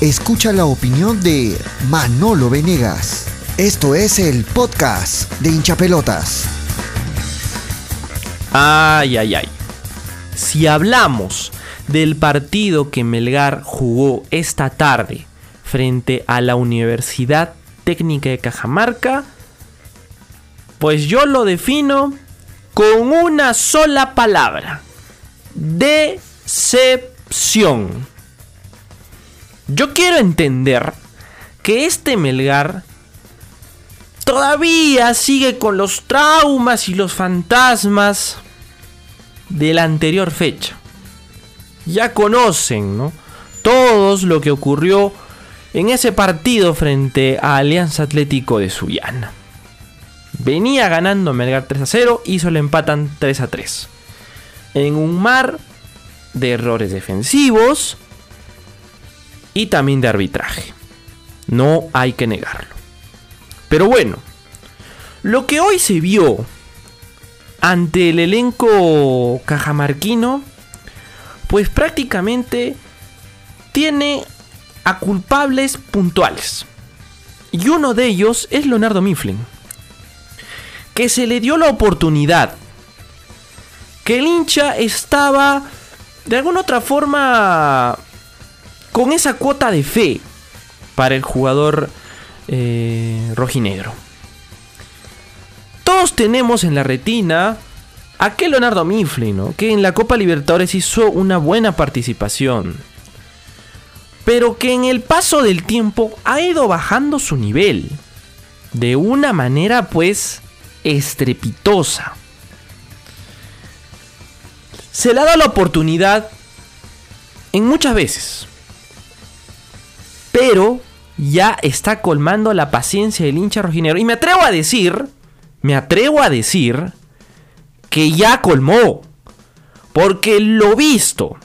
Escucha la opinión de Manolo Venegas. Esto es el podcast de hinchapelotas. Ay, ay, ay. Si hablamos del partido que Melgar jugó esta tarde frente a la Universidad Técnica de Cajamarca, pues yo lo defino con una sola palabra. Decepción. Yo quiero entender que este Melgar todavía sigue con los traumas y los fantasmas de la anterior fecha. Ya conocen, ¿no? Todos lo que ocurrió en ese partido frente a Alianza Atlético de Sullana. Venía ganando Melgar 3 a 0 y solo empatan 3 a 3. En un mar de errores defensivos y también de arbitraje. No hay que negarlo. Pero bueno, lo que hoy se vio ante el elenco cajamarquino, pues prácticamente tiene a culpables puntuales. Y uno de ellos es Leonardo Mifflin que se le dio la oportunidad, que el hincha estaba de alguna otra forma con esa cuota de fe para el jugador eh, rojinegro. Todos tenemos en la retina a aquel Leonardo Mifflin, que en la Copa Libertadores hizo una buena participación, pero que en el paso del tiempo ha ido bajando su nivel de una manera pues estrepitosa. Se le ha dado la oportunidad en muchas veces. Pero ya está colmando la paciencia del hincha rojinegro. Y me atrevo a decir, me atrevo a decir que ya colmó. Porque lo visto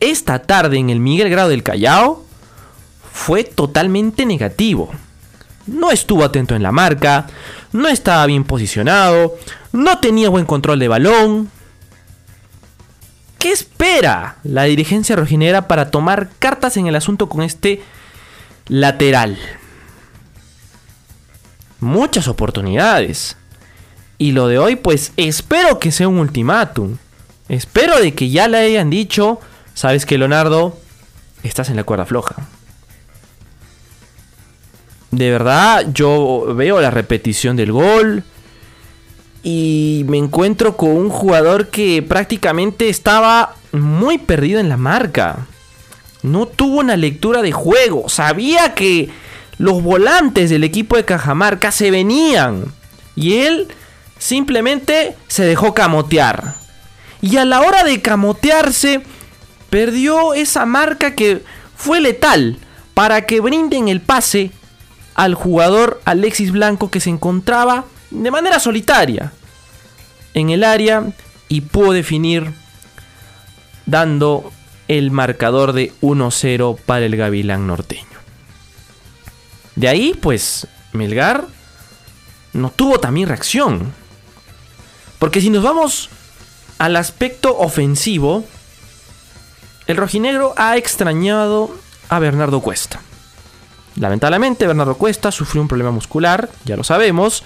esta tarde en el Miguel Grado del Callao fue totalmente negativo. No estuvo atento en la marca, no estaba bien posicionado, no tenía buen control de balón. ¿Qué espera la dirigencia rojinera para tomar cartas en el asunto con este lateral? Muchas oportunidades. Y lo de hoy, pues espero que sea un ultimátum. Espero de que ya le hayan dicho, sabes que Leonardo, estás en la cuerda floja de verdad, yo veo la repetición del gol y me encuentro con un jugador que prácticamente estaba muy perdido en la marca. No tuvo una lectura de juego. Sabía que los volantes del equipo de Cajamarca se venían. Y él simplemente se dejó camotear. Y a la hora de camotearse, perdió esa marca que fue letal para que brinden el pase al jugador Alexis Blanco que se encontraba de manera solitaria en el área y pudo definir dando el marcador de 1-0 para el Gavilán norteño. De ahí, pues, Melgar no tuvo también reacción. Porque si nos vamos al aspecto ofensivo, el rojinegro ha extrañado a Bernardo Cuesta. Lamentablemente, Bernardo Cuesta sufrió un problema muscular, ya lo sabemos.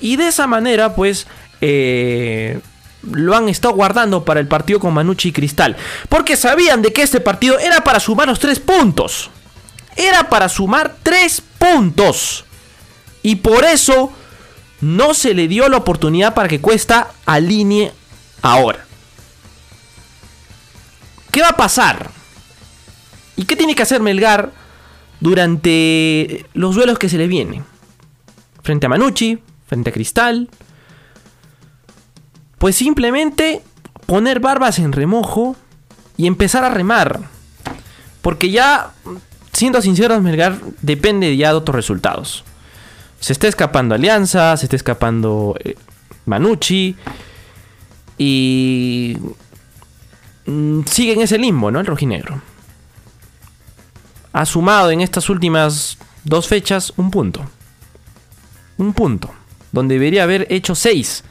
Y de esa manera, pues, eh, lo han estado guardando para el partido con Manucci y Cristal. Porque sabían de que este partido era para sumar los tres puntos. Era para sumar tres puntos. Y por eso no se le dio la oportunidad para que Cuesta alinee ahora. ¿Qué va a pasar? ¿Y qué tiene que hacer Melgar durante los duelos que se le vienen. Frente a Manucci, frente a Cristal. Pues simplemente poner barbas en remojo y empezar a remar. Porque ya, siendo sinceros, Melgar depende ya de otros resultados. Se está escapando Alianza, se está escapando eh, Manucci. Y mm, sigue en ese limbo, ¿no? El rojinegro ha sumado en estas últimas dos fechas un punto. Un punto. Donde debería haber hecho seis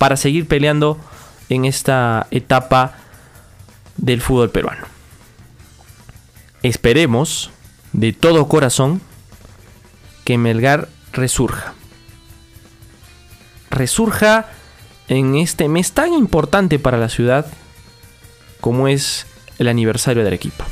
para seguir peleando en esta etapa del fútbol peruano. Esperemos de todo corazón que Melgar resurja. Resurja en este mes tan importante para la ciudad como es el aniversario de Arequipa.